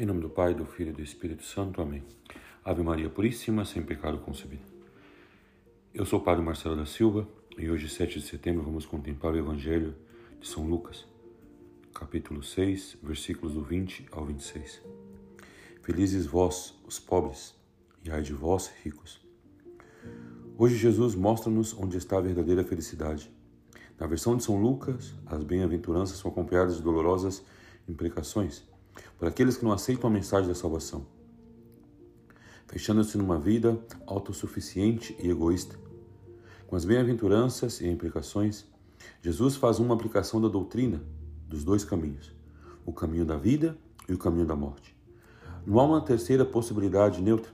Em nome do Pai, do Filho e do Espírito Santo. Amém. Ave Maria Puríssima, sem pecado concebido. Eu sou o Padre Marcelo da Silva e hoje, 7 de setembro, vamos contemplar o Evangelho de São Lucas, capítulo 6, versículos do 20 ao 26. Felizes vós, os pobres, e ai de vós, ricos. Hoje Jesus mostra-nos onde está a verdadeira felicidade. Na versão de São Lucas, as bem-aventuranças são acompanhadas de dolorosas implicações por aqueles que não aceitam a mensagem da salvação, fechando-se numa vida autossuficiente e egoísta. Com as bem-aventuranças e implicações, Jesus faz uma aplicação da doutrina dos dois caminhos, o caminho da vida e o caminho da morte. Não há uma terceira possibilidade neutra.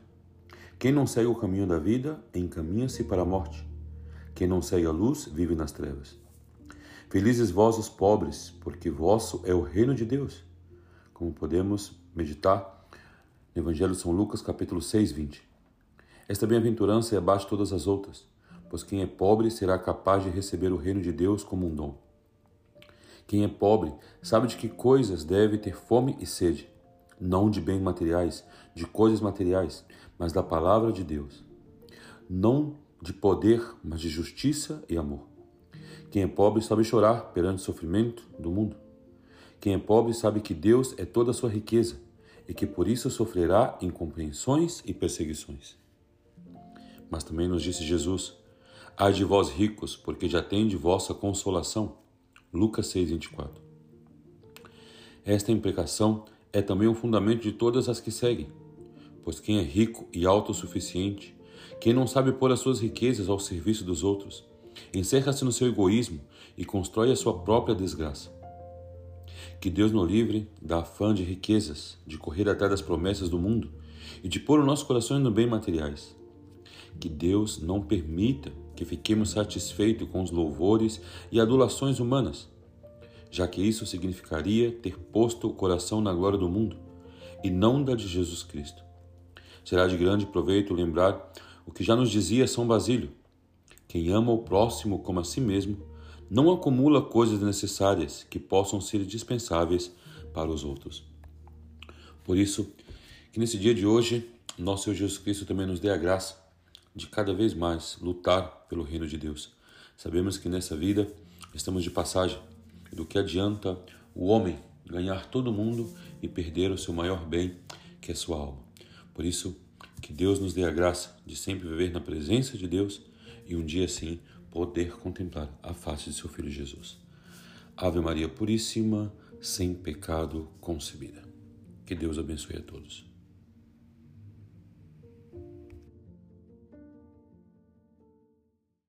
Quem não segue o caminho da vida encaminha-se para a morte. Quem não segue a luz vive nas trevas. Felizes vós os pobres, porque vosso é o reino de Deus como podemos meditar no Evangelho de São Lucas, capítulo 6, 20. Esta bem-aventurança é abaixo de todas as outras, pois quem é pobre será capaz de receber o reino de Deus como um dom. Quem é pobre sabe de que coisas deve ter fome e sede, não de bens materiais, de coisas materiais, mas da palavra de Deus. Não de poder, mas de justiça e amor. Quem é pobre sabe chorar perante o sofrimento do mundo. Quem é pobre sabe que Deus é toda a sua riqueza e que por isso sofrerá incompreensões e perseguições. Mas também nos disse Jesus: Ai de vós ricos, porque já tende vossa consolação. Lucas 6:24. Esta implicação é também o um fundamento de todas as que seguem, pois quem é rico e autossuficiente, quem não sabe pôr as suas riquezas ao serviço dos outros, encerra-se no seu egoísmo e constrói a sua própria desgraça. Que Deus nos livre da afã de riquezas, de correr atrás das promessas do mundo e de pôr o nosso coração no bem materiais. Que Deus não permita que fiquemos satisfeitos com os louvores e adulações humanas, já que isso significaria ter posto o coração na glória do mundo e não da de Jesus Cristo. Será de grande proveito lembrar o que já nos dizia São Basílio: quem ama o próximo como a si mesmo não acumula coisas necessárias que possam ser dispensáveis para os outros. Por isso, que nesse dia de hoje, nosso Senhor Jesus Cristo também nos dê a graça de cada vez mais lutar pelo reino de Deus. Sabemos que nessa vida estamos de passagem, do que adianta o homem ganhar todo mundo e perder o seu maior bem, que é sua alma. Por isso, que Deus nos dê a graça de sempre viver na presença de Deus e um dia sim poder contemplar a face de seu Filho Jesus. Ave Maria Puríssima, sem pecado concebida. Que Deus abençoe a todos.